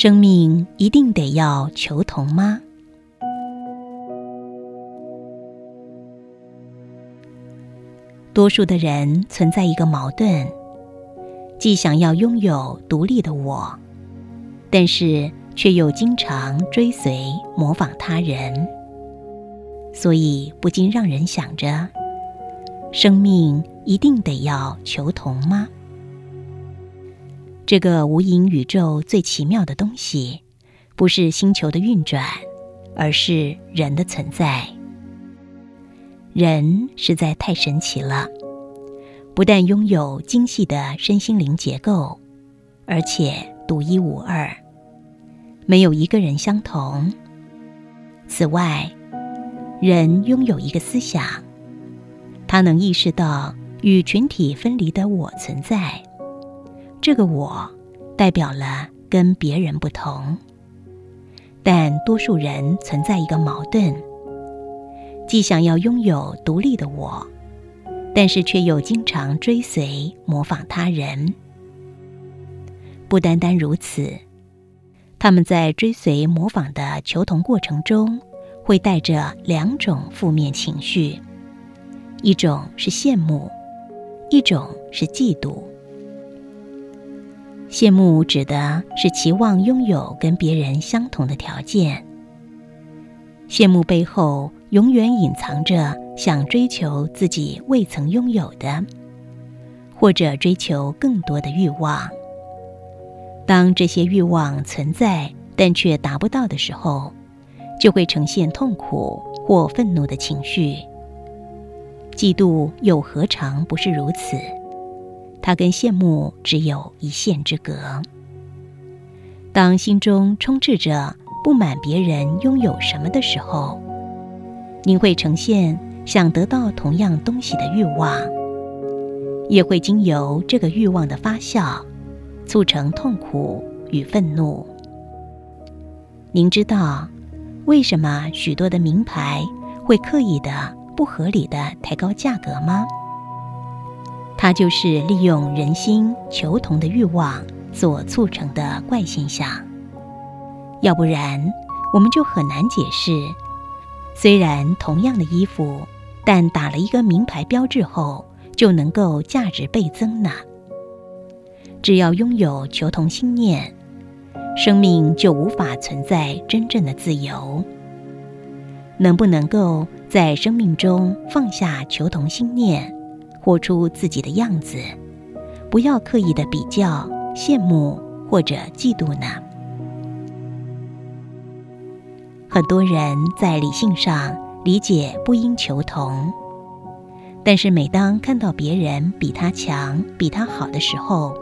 生命一定得要求同吗？多数的人存在一个矛盾，既想要拥有独立的我，但是却又经常追随模仿他人，所以不禁让人想着：生命一定得要求同吗？这个无垠宇宙最奇妙的东西，不是星球的运转，而是人的存在。人实在太神奇了，不但拥有精细的身心灵结构，而且独一无二，没有一个人相同。此外，人拥有一个思想，他能意识到与群体分离的我存在。这个我，代表了跟别人不同，但多数人存在一个矛盾：既想要拥有独立的我，但是却又经常追随模仿他人。不单单如此，他们在追随模仿的求同过程中，会带着两种负面情绪：一种是羡慕，一种是嫉妒。羡慕指的是期望拥有跟别人相同的条件。羡慕背后永远隐藏着想追求自己未曾拥有的，或者追求更多的欲望。当这些欲望存在但却达不到的时候，就会呈现痛苦或愤怒的情绪。嫉妒又何尝不是如此？它跟羡慕只有一线之隔。当心中充斥着不满别人拥有什么的时候，您会呈现想得到同样东西的欲望，也会经由这个欲望的发酵，促成痛苦与愤怒。您知道为什么许多的名牌会刻意的、不合理的抬高价格吗？它就是利用人心求同的欲望所促成的怪现象。要不然，我们就很难解释：虽然同样的衣服，但打了一个名牌标志后，就能够价值倍增呢？只要拥有求同心念，生命就无法存在真正的自由。能不能够在生命中放下求同心念？活出自己的样子，不要刻意的比较、羡慕或者嫉妒呢。很多人在理性上理解不应求同，但是每当看到别人比他强、比他好的时候，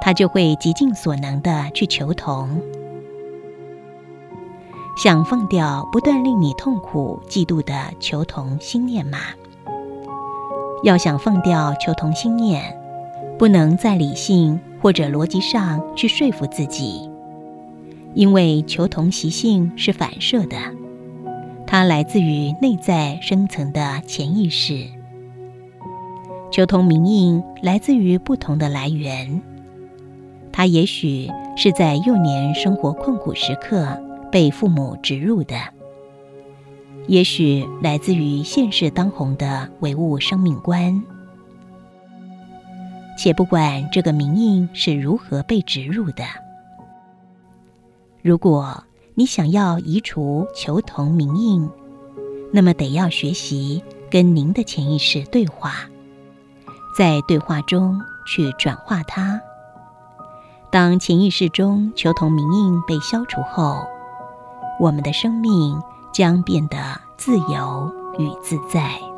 他就会极尽所能的去求同，想放掉不断令你痛苦、嫉妒的求同心念吗。要想放掉求同心念，不能在理性或者逻辑上去说服自己，因为求同习性是反射的，它来自于内在深层的潜意识。求同名印来自于不同的来源，它也许是在幼年生活困苦时刻被父母植入的。也许来自于现世当红的唯物生命观，且不管这个名印是如何被植入的，如果你想要移除求同名印，那么得要学习跟您的潜意识对话，在对话中去转化它。当潜意识中求同名印被消除后，我们的生命。将变得自由与自在。